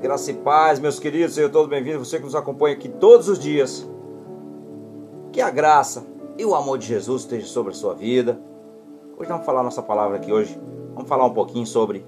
Graça e paz, meus queridos, sejam todos bem-vindos. Você que nos acompanha aqui todos os dias. Que a graça e o amor de Jesus esteja sobre a sua vida. Hoje vamos falar nossa palavra aqui hoje. Vamos falar um pouquinho sobre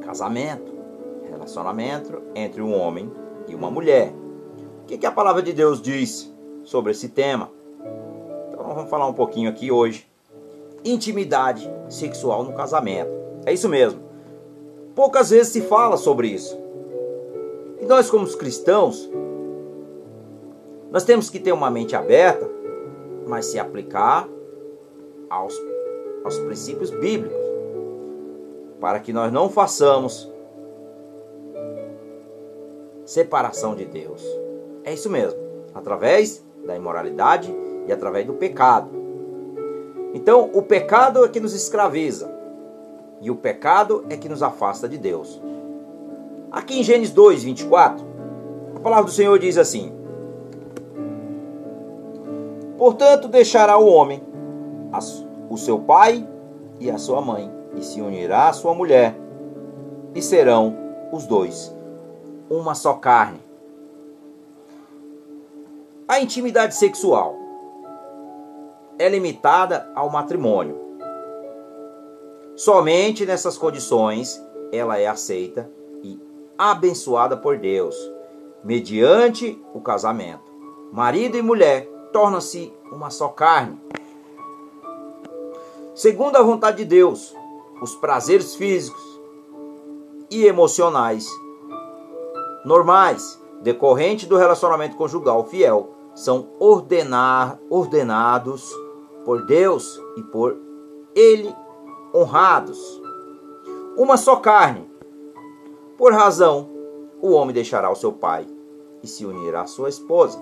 casamento, relacionamento entre um homem e uma mulher. O que, que a palavra de Deus diz sobre esse tema? Então vamos falar um pouquinho aqui hoje. Intimidade sexual no casamento. É isso mesmo. Poucas vezes se fala sobre isso. E nós, como cristãos, nós temos que ter uma mente aberta, mas se aplicar aos, aos princípios bíblicos, para que nós não façamos separação de Deus. É isso mesmo, através da imoralidade e através do pecado. Então, o pecado é que nos escraviza. E o pecado é que nos afasta de Deus. Aqui em Gênesis 2, 24, a palavra do Senhor diz assim: Portanto, deixará o homem o seu pai e a sua mãe, e se unirá à sua mulher, e serão os dois uma só carne. A intimidade sexual é limitada ao matrimônio. Somente nessas condições ela é aceita e abençoada por Deus, mediante o casamento. Marido e mulher tornam-se uma só carne. Segundo a vontade de Deus, os prazeres físicos e emocionais normais decorrentes do relacionamento conjugal fiel são ordenar, ordenados por Deus e por Ele honrados. Uma só carne. Por razão, o homem deixará o seu pai e se unirá à sua esposa.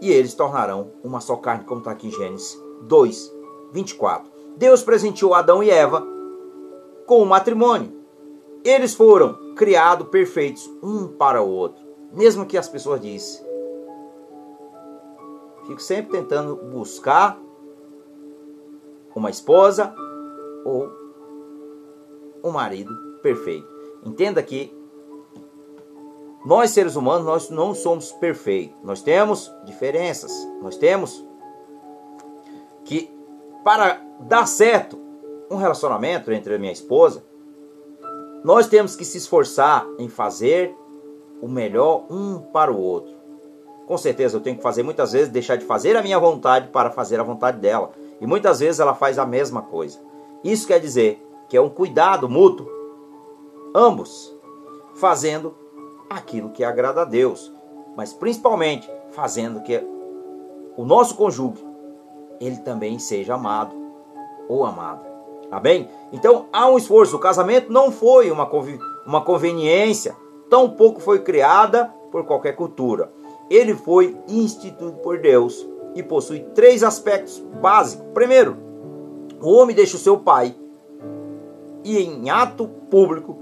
E eles tornarão uma só carne, como está aqui em Gênesis 2, 24. Deus presenteou Adão e Eva com o matrimônio. Eles foram criados perfeitos um para o outro. Mesmo que as pessoas dizem. Fico sempre tentando buscar uma esposa ou um marido perfeito. Entenda que nós seres humanos nós não somos perfeitos. Nós temos diferenças. Nós temos que para dar certo um relacionamento entre a minha esposa, nós temos que se esforçar em fazer o melhor um para o outro. Com certeza eu tenho que fazer muitas vezes deixar de fazer a minha vontade para fazer a vontade dela. E muitas vezes ela faz a mesma coisa. Isso quer dizer que é um cuidado mútuo, ambos fazendo aquilo que agrada a Deus, mas principalmente fazendo que o nosso cônjuge ele também seja amado ou amada. Amém? Então há um esforço. O casamento não foi uma, uma conveniência, tampouco foi criada por qualquer cultura. Ele foi instituído por Deus e possui três aspectos básicos. Primeiro, o homem deixa o seu pai e, em ato público,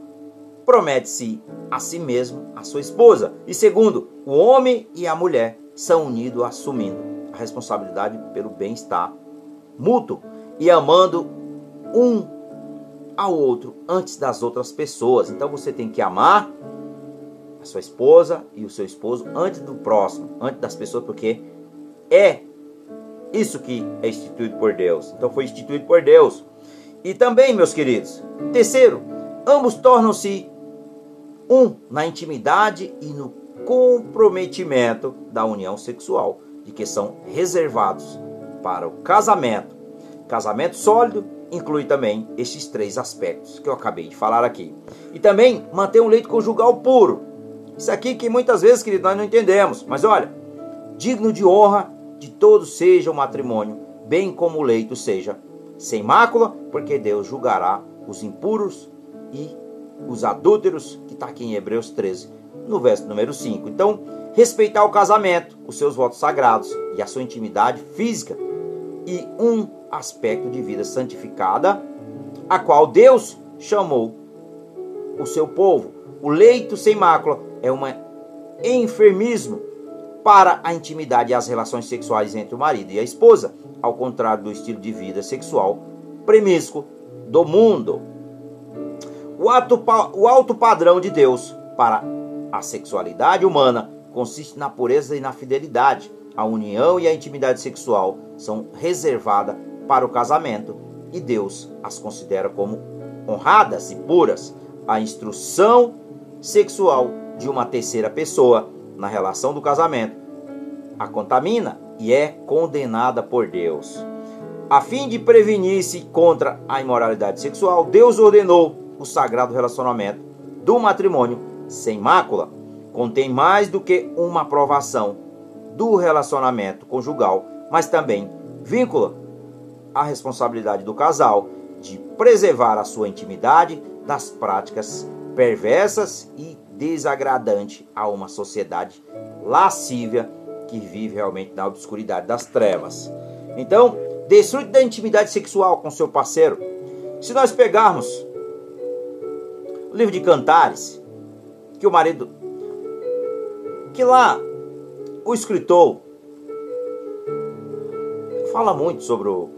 promete-se a si mesmo a sua esposa. E segundo, o homem e a mulher são unidos assumindo a responsabilidade pelo bem-estar mútuo e amando um ao outro antes das outras pessoas. Então você tem que amar a sua esposa e o seu esposo antes do próximo, antes das pessoas, porque é isso que é instituído por Deus. Então foi instituído por Deus. E também, meus queridos, terceiro, ambos tornam-se um na intimidade e no comprometimento da união sexual, de que são reservados para o casamento. Casamento sólido inclui também esses três aspectos que eu acabei de falar aqui. E também manter um leito conjugal puro. Isso aqui que muitas vezes, querido, nós não entendemos. Mas olha, digno de honra de todos seja o matrimônio, bem como o leito seja sem mácula, porque Deus julgará os impuros e os adúlteros, que está aqui em Hebreus 13, no verso número 5. Então, respeitar o casamento, os seus votos sagrados e a sua intimidade física e um aspecto de vida santificada, a qual Deus chamou o seu povo. O leito sem mácula é um enfermismo para a intimidade e as relações sexuais entre o marido e a esposa, ao contrário do estilo de vida sexual premissco do mundo. O alto, o alto padrão de Deus para a sexualidade humana consiste na pureza e na fidelidade. A união e a intimidade sexual são reservadas para o casamento e Deus as considera como honradas e puras. A instrução sexual de uma terceira pessoa na relação do casamento a contamina e é condenada por Deus. A fim de prevenir-se contra a imoralidade sexual, Deus ordenou o sagrado relacionamento do matrimônio sem mácula. Contém mais do que uma aprovação do relacionamento conjugal, mas também vincula a responsabilidade do casal de preservar a sua intimidade das práticas perversas e desagradantes a uma sociedade lascívia que vive realmente na obscuridade das trevas. Então, desfrute da intimidade sexual com seu parceiro. Se nós pegarmos o livro de Cantares, que o marido, que lá o escritor fala muito sobre o,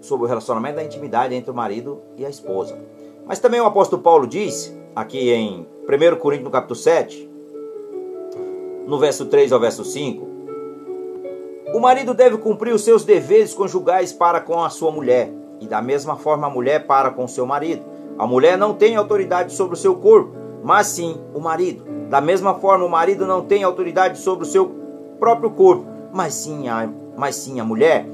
sobre o relacionamento da intimidade entre o marido e a esposa. Mas também o apóstolo Paulo diz, aqui em 1 Coríntios no capítulo 7, no verso 3 ao verso 5, o marido deve cumprir os seus deveres conjugais para com a sua mulher, e da mesma forma a mulher para com seu marido. A mulher não tem autoridade sobre o seu corpo, mas sim o marido. Da mesma forma, o marido não tem autoridade sobre o seu próprio corpo, mas sim a, mas sim a mulher.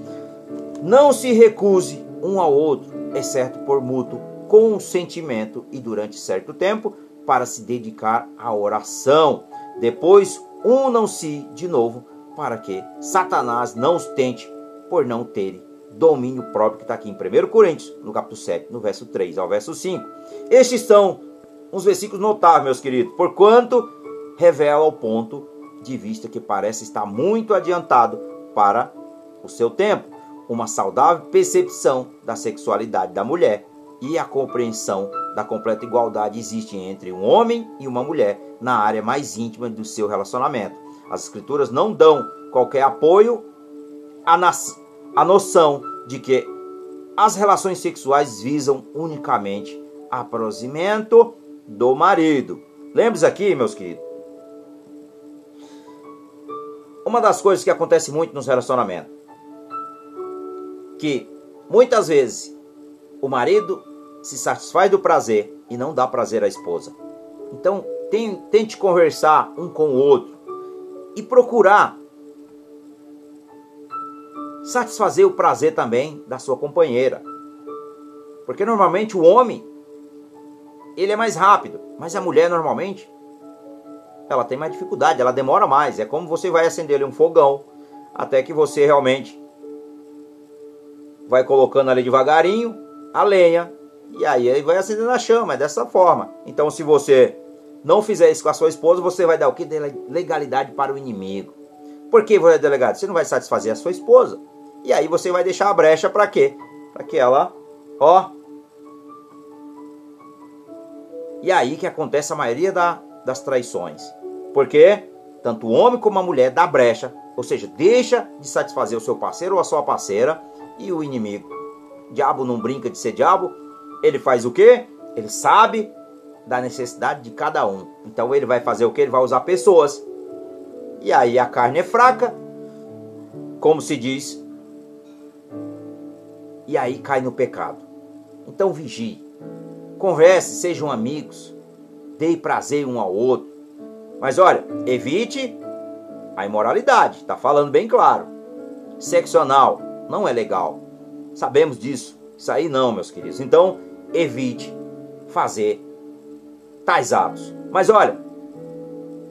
Não se recuse um ao outro, exceto por mútuo consentimento e durante certo tempo para se dedicar à oração. Depois, unam-se de novo para que Satanás não os tente por não terem domínio próprio, que está aqui em 1 Coríntios, no capítulo 7, no verso 3 ao verso 5. Estes são uns versículos notáveis, meus queridos, porquanto revela o ponto de vista que parece estar muito adiantado para o seu tempo, uma saudável percepção da sexualidade da mulher e a compreensão da completa igualdade existe entre um homem e uma mulher na área mais íntima do seu relacionamento. As escrituras não dão qualquer apoio à, à noção de que as relações sexuais visam unicamente aproximamento do marido. Lembre-se aqui, meus queridos. Uma das coisas que acontece muito nos relacionamentos, que muitas vezes o marido se satisfaz do prazer e não dá prazer à esposa. Então, tente conversar um com o outro e procurar satisfazer o prazer também da sua companheira. Porque normalmente o homem ele é mais rápido, mas a mulher normalmente ela tem mais dificuldade, ela demora mais. É como você vai acender um fogão até que você realmente vai colocando ali devagarinho a lenha e aí ele vai acendendo a chama, é dessa forma. Então se você não fizer isso com a sua esposa, você vai dar o que? Legalidade para o inimigo. Por que é delegado? Você não vai satisfazer a sua esposa. E aí você vai deixar a brecha para quê? Para que ela, ó. E aí que acontece a maioria da, das traições. Porque tanto o homem como a mulher dá brecha, ou seja, deixa de satisfazer o seu parceiro ou a sua parceira e o inimigo. Diabo não brinca de ser diabo. Ele faz o quê? Ele sabe da necessidade de cada um. Então ele vai fazer o que? Ele vai usar pessoas. E aí a carne é fraca, como se diz. E aí cai no pecado. Então vigie. Converse, sejam amigos. Dê prazer um ao outro. Mas olha, evite a imoralidade. Está falando bem claro. Sexo anal não é legal. Sabemos disso. Isso aí não, meus queridos. Então, evite fazer tais atos. Mas olha,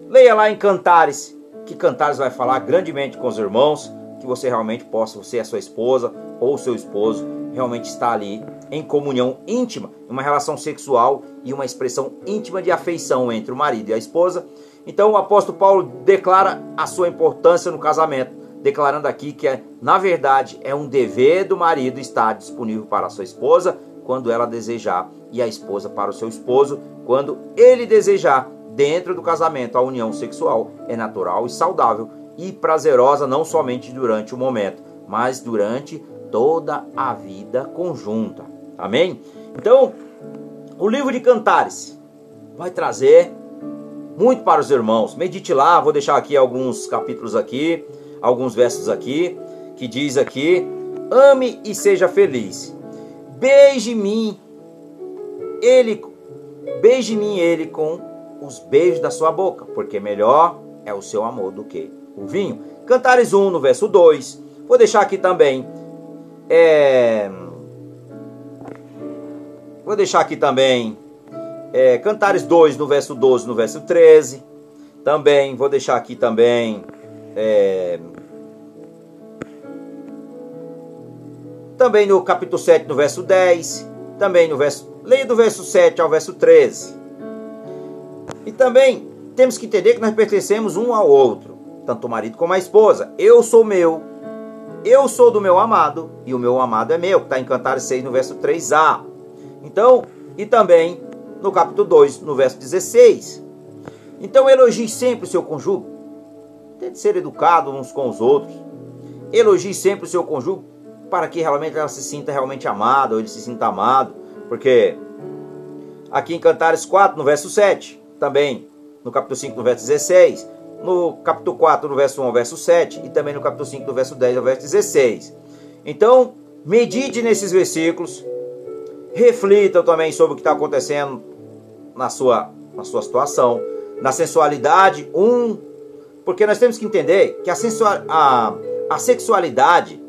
leia lá em Cantares, que Cantares vai falar grandemente com os irmãos, que você realmente possa, você e a sua esposa ou seu esposo, realmente estar ali em comunhão íntima, uma relação sexual e uma expressão íntima de afeição entre o marido e a esposa. Então o apóstolo Paulo declara a sua importância no casamento, declarando aqui que é, na verdade é um dever do marido estar disponível para a sua esposa quando ela desejar e a esposa para o seu esposo quando ele desejar. Dentro do casamento, a união sexual é natural e saudável e prazerosa não somente durante o momento, mas durante toda a vida conjunta. Amém? Então, O livro de Cantares vai trazer muito para os irmãos. Medite lá, vou deixar aqui alguns capítulos aqui, alguns versos aqui, que diz aqui: Ame e seja feliz. Beije-me ele beije-me ele com os beijos da sua boca, porque melhor é o seu amor do que o vinho. Cantares 1 no verso 2. Vou deixar aqui também é, Vou deixar aqui também é, Cantares 2 no verso 12, no verso 13. Também, vou deixar aqui também. É, também no capítulo 7, no verso 10. Também no verso. Leia do verso 7 ao verso 13. E também temos que entender que nós pertencemos um ao outro, tanto o marido como a esposa. Eu sou meu, eu sou do meu amado, e o meu amado é meu, está em Cantares 6, no verso 3a. Então, e também no capítulo 2, no verso 16. Então, elogie sempre o seu cônjuge. Tente ser educado uns com os outros. Elogie sempre o seu cônjuge para que realmente ela se sinta realmente amada, ou ele se sinta amado. Porque aqui em Cantares 4, no verso 7, também no capítulo 5, no verso 16, no capítulo 4, no verso 1 ao verso 7, e também no capítulo 5, no verso 10 ao verso 16. Então, medite nesses versículos, reflitam também sobre o que está acontecendo na sua, na sua situação, na sensualidade, um, porque nós temos que entender que a, sensual, a, a sexualidade,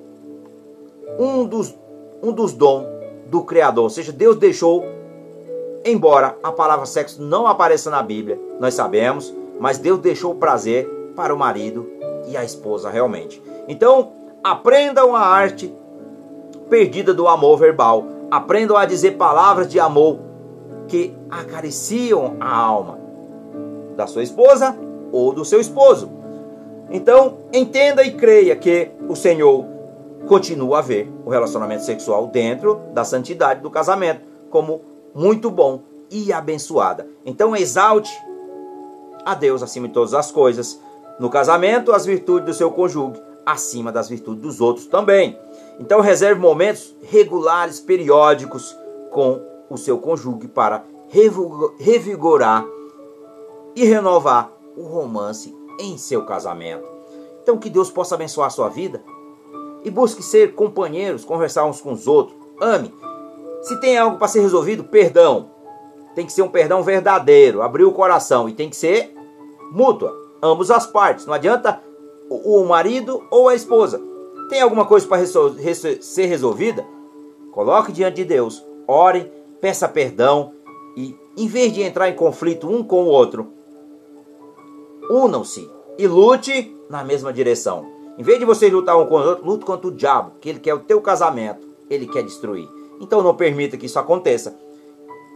um dos, um dos dons do Criador, ou seja, Deus deixou, embora a palavra sexo não apareça na Bíblia, nós sabemos, mas Deus deixou o prazer para o marido e a esposa realmente. Então, aprendam a arte perdida do amor verbal Aprendam a dizer palavras de amor que acariciam a alma da sua esposa ou do seu esposo. Então, entenda e creia que o Senhor continua a ver o relacionamento sexual dentro da santidade do casamento como muito bom e abençoada. Então, exalte a Deus acima de todas as coisas. No casamento, as virtudes do seu cônjuge acima das virtudes dos outros também. Então reserve momentos regulares, periódicos com o seu cônjuge para revigorar e renovar o romance em seu casamento. Então que Deus possa abençoar a sua vida e busque ser companheiros, conversar uns com os outros. Ame. Se tem algo para ser resolvido, perdão. Tem que ser um perdão verdadeiro, abrir o coração e tem que ser mútua, ambas as partes. Não adianta o marido ou a esposa tem alguma coisa para ser resolvida? Coloque diante de Deus, ore, peça perdão e, em vez de entrar em conflito um com o outro, unam-se e lute na mesma direção. Em vez de vocês lutar um com o outro, lute contra o diabo, que ele quer o teu casamento, ele quer destruir. Então não permita que isso aconteça.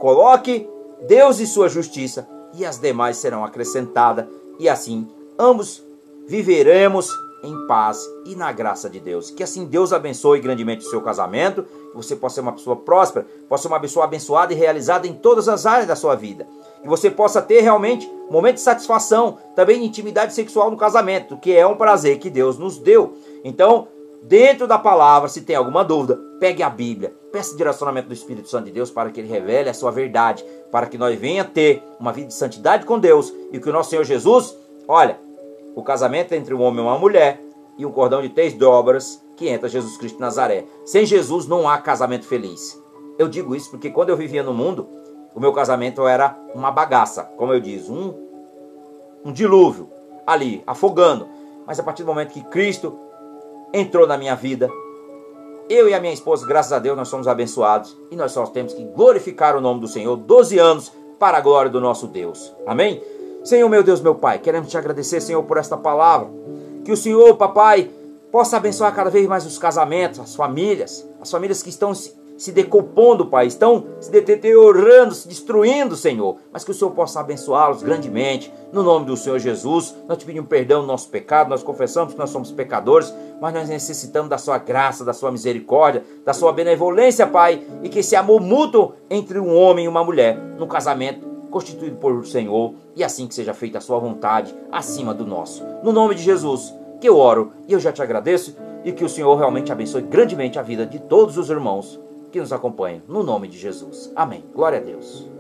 Coloque Deus e sua justiça e as demais serão acrescentadas e assim ambos viveremos em paz e na graça de Deus. Que assim Deus abençoe grandemente o seu casamento, que você possa ser uma pessoa próspera, possa ser uma pessoa abençoada e realizada em todas as áreas da sua vida. Que você possa ter realmente momento de satisfação, também de intimidade sexual no casamento, que é um prazer que Deus nos deu. Então, dentro da palavra, se tem alguma dúvida, pegue a Bíblia, peça direcionamento do Espírito Santo de Deus para que ele revele a sua verdade, para que nós venha ter uma vida de santidade com Deus e que o nosso Senhor Jesus, olha, o casamento entre um homem e uma mulher e um cordão de três dobras que entra Jesus Cristo de Nazaré. Sem Jesus não há casamento feliz. Eu digo isso porque quando eu vivia no mundo, o meu casamento era uma bagaça, como eu diz, um, um dilúvio ali, afogando. Mas a partir do momento que Cristo entrou na minha vida, eu e a minha esposa, graças a Deus, nós somos abençoados e nós só temos que glorificar o nome do Senhor 12 anos para a glória do nosso Deus. Amém? Senhor, meu Deus, meu Pai, queremos te agradecer, Senhor, por esta palavra. Que o Senhor, papai, possa abençoar cada vez mais os casamentos, as famílias, as famílias que estão se, decompondo, Pai, estão se deteriorando, se destruindo, Senhor. Mas que o Senhor possa abençoá-los grandemente. No nome do Senhor Jesus, nós te pedimos perdão do nosso pecado, nós confessamos que nós somos pecadores, mas nós necessitamos da sua graça, da sua misericórdia, da sua benevolência, Pai, e que esse amor mútuo entre um homem e uma mulher no casamento constituído por Senhor, e assim que seja feita a sua vontade acima do nosso. No nome de Jesus, que eu oro e eu já te agradeço e que o Senhor realmente abençoe grandemente a vida de todos os irmãos. Que nos acompanham. No nome de Jesus. Amém. Glória a Deus.